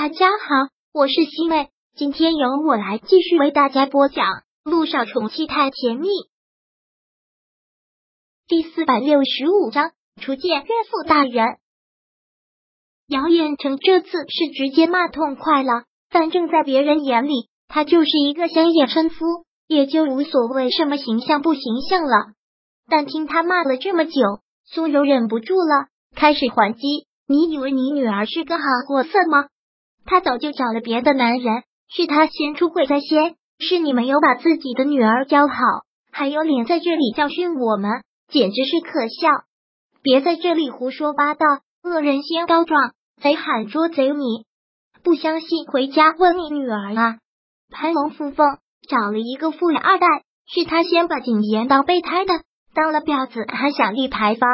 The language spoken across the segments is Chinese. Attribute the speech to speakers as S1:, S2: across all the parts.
S1: 大家好，我是西妹，今天由我来继续为大家播讲《路上宠妻太甜蜜》第四百六十五章，初见岳父大人。姚远成这次是直接骂痛快了，反正在别人眼里，他就是一个乡野村夫，也就无所谓什么形象不形象了。但听他骂了这么久，苏柔忍不住了，开始还击。你以为你女儿是个好货色吗？他早就找了别的男人，是他先出轨在先，是你没有把自己的女儿教好，还有脸在这里教训我们，简直是可笑！别在这里胡说八道，恶人先告状，贼喊捉贼你！不相信回家问你女儿啊！潘龙附凤找了一个富二代，是他先把景言当备胎的，当了婊子还想立牌坊，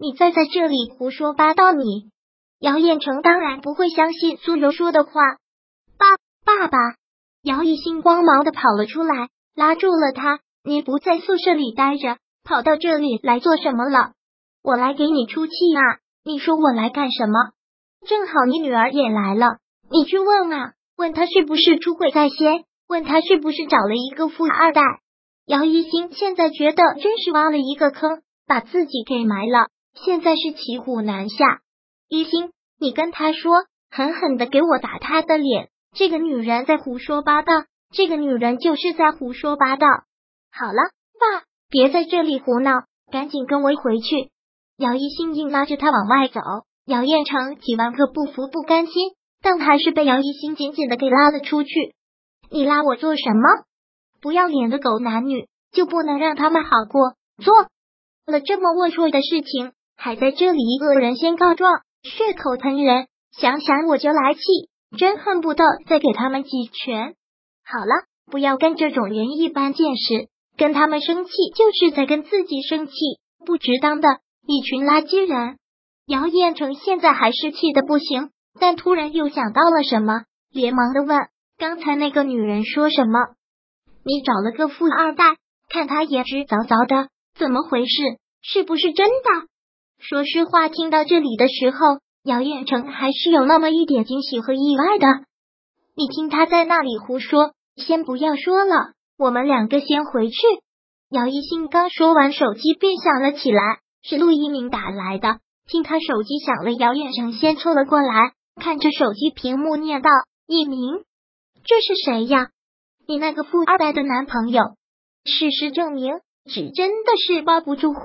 S1: 你再在这里胡说八道你！姚彦成当然不会相信苏柔说的话。爸，爸爸！姚一星光芒的跑了出来，拉住了他。你不在宿舍里待着，跑到这里来做什么了？我来给你出气啊！你说我来干什么？正好你女儿也来了，你去问啊，问她是不是出轨在先，问她是不是找了一个富二代。姚一星现在觉得真是挖了一个坑，把自己给埋了，现在是骑虎难下。一心，你跟他说，狠狠的给我打他的脸。这个女人在胡说八道，这个女人就是在胡说八道。好了，爸，别在这里胡闹，赶紧跟我回去。姚一心硬拉着他往外走，姚彦成几万个不服不甘心，但还是被姚一心紧紧的给拉了出去。你拉我做什么？不要脸的狗男女就不能让他们好过？做了这么龌龊的事情，还在这里恶人先告状。血口喷人，想想我就来气，真恨不得再给他们几拳。好了，不要跟这种人一般见识，跟他们生气就是在跟自己生气，不值当的一群垃圾人。姚彦成现在还是气的不行，但突然又想到了什么，连忙的问：“刚才那个女人说什么？你找了个富二代，看他颜值早早的，怎么回事？是不是真的？”说实话，听到这里的时候，姚彦成还是有那么一点惊喜和意外的。你听他在那里胡说，先不要说了，我们两个先回去。姚一兴刚说完，手机便响了起来，是陆一鸣打来的。听他手机响了，姚彦成先凑了过来，看着手机屏幕念道：“一鸣，这是谁呀？你那个富二代的男朋友？”事实证明，纸真的是包不住火。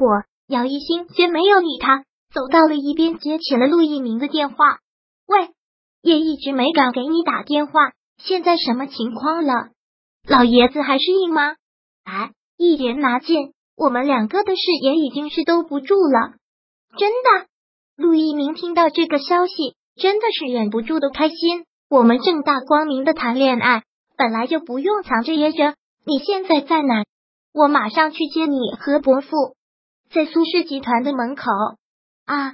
S1: 姚一星先没有理他，走到了一边，接起了陆一鸣的电话。喂，也一直没敢给你打电话，现在什么情况了？老爷子还是硬吗？哎，一言拿尽，我们两个的事也已经是兜不住了。真的，陆一鸣听到这个消息，真的是忍不住的开心。我们正大光明的谈恋爱，本来就不用藏着掖着。你现在在哪？我马上去接你和伯父。在苏氏集团的门口啊，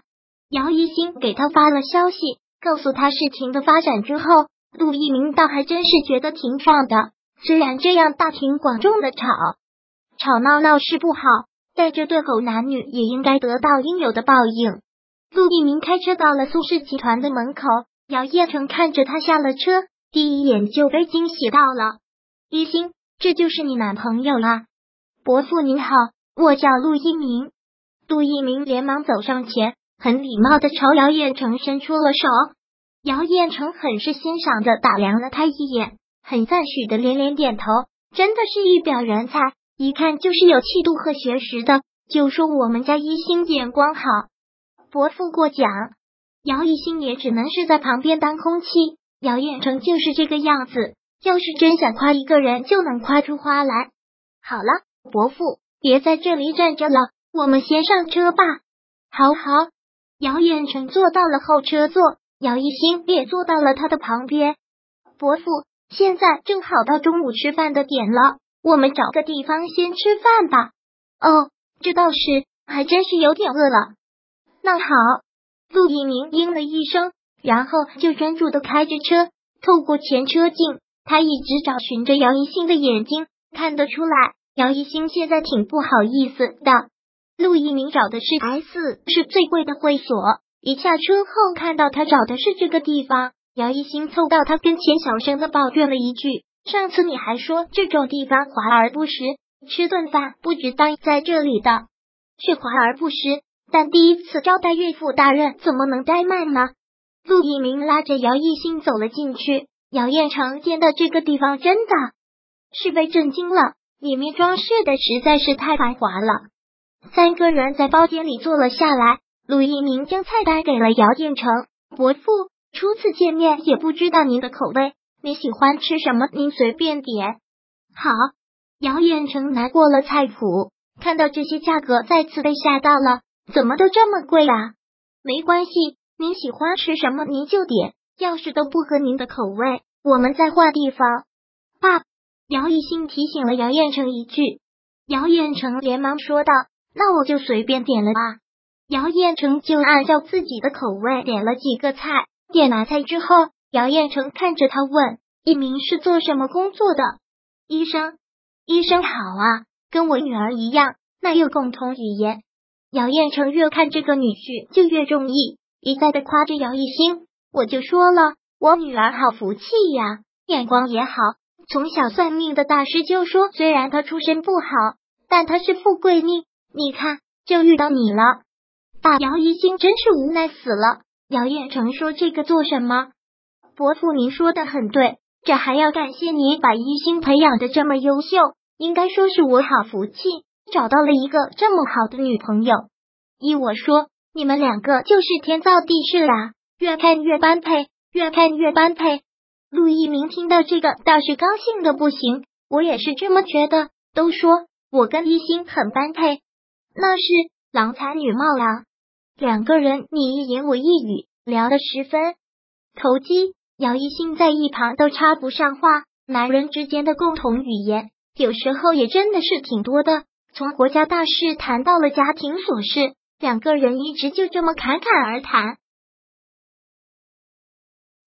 S1: 姚一星给他发了消息，告诉他事情的发展之后，陆一鸣倒还真是觉得挺爽的。虽然这样大庭广众的吵吵闹闹是不好，但这对狗男女也应该得到应有的报应。陆一鸣开车到了苏氏集团的门口，姚叶成看着他下了车，第一眼就被惊喜到了。一星，这就是你男朋友啦，伯父您好。我叫陆一鸣，陆一鸣连忙走上前，很礼貌的朝姚彦成伸出了手。姚彦成很是欣赏的打量了他一眼，很赞许的连连点头，真的是一表人才，一看就是有气度和学识的。就说我们家一星眼光好，伯父过奖。姚一星也只能是在旁边当空气。姚彦成就是这个样子，要是真想夸一个人，就能夸出花来。好了，伯父。别在这里站着了，我们先上车吧。好好，姚远成坐到了后车座，姚一星也坐到了他的旁边。伯父，现在正好到中午吃饭的点了，我们找个地方先吃饭吧。哦，这倒是，还真是有点饿了。那好，陆一鸣应了一声，然后就专注的开着车，透过前车镜，他一直找寻着姚一星的眼睛，看得出来。姚一星现在挺不好意思的。陆一鸣找的是 S，是最贵的会所。一下车后看到他找的是这个地方，姚一新凑到他跟前，小声的抱怨了一句：“上次你还说这种地方华而不实，吃顿饭不值当在这里的，是华而不实。但第一次招待岳父大人，怎么能怠慢呢？”陆一鸣拉着姚一新走了进去。姚彦成见到这个地方，真的是被震惊了，里面装饰的实在是太繁华了。三个人在包间里坐了下来，陆一鸣将菜单给了姚建成伯父。初次见面，也不知道您的口味，你喜欢吃什么？您随便点。好，姚建成拿过了菜谱，看到这些价格，再次被吓到了，怎么都这么贵啊？没关系，您喜欢吃什么您就点，要是都不合您的口味，我们再换地方。爸，姚一新提醒了姚彦成一句，姚彦成连忙说道：“那我就随便点了吧。”姚彦成就按照自己的口味点了几个菜。点完菜之后，姚彦成看着他问：“一鸣是做什么工作的？”医生。医生好啊，跟我女儿一样，那有共同语言。姚彦成越看这个女婿就越中意，一再的夸着姚一星。我就说了，我女儿好福气呀，眼光也好。从小算命的大师就说，虽然她出身不好，但她是富贵命。你看，就遇到你了。大姚一心真是无奈死了。姚彦成说：“这个做什么？伯父，您说的很对，这还要感谢您把一心培养的这么优秀。应该说是我好福气，找到了一个这么好的女朋友。依我说，你们两个就是天造地设啊，越看越般配，越看越般配。”陆一鸣听到这个，倒是高兴的不行。我也是这么觉得，都说我跟一心很般配，那是郎才女貌啊。两个人你一言我一语，聊得十分投机。姚一新在一旁都插不上话。男人之间的共同语言，有时候也真的是挺多的。从国家大事谈到了家庭琐事，两个人一直就这么侃侃而谈。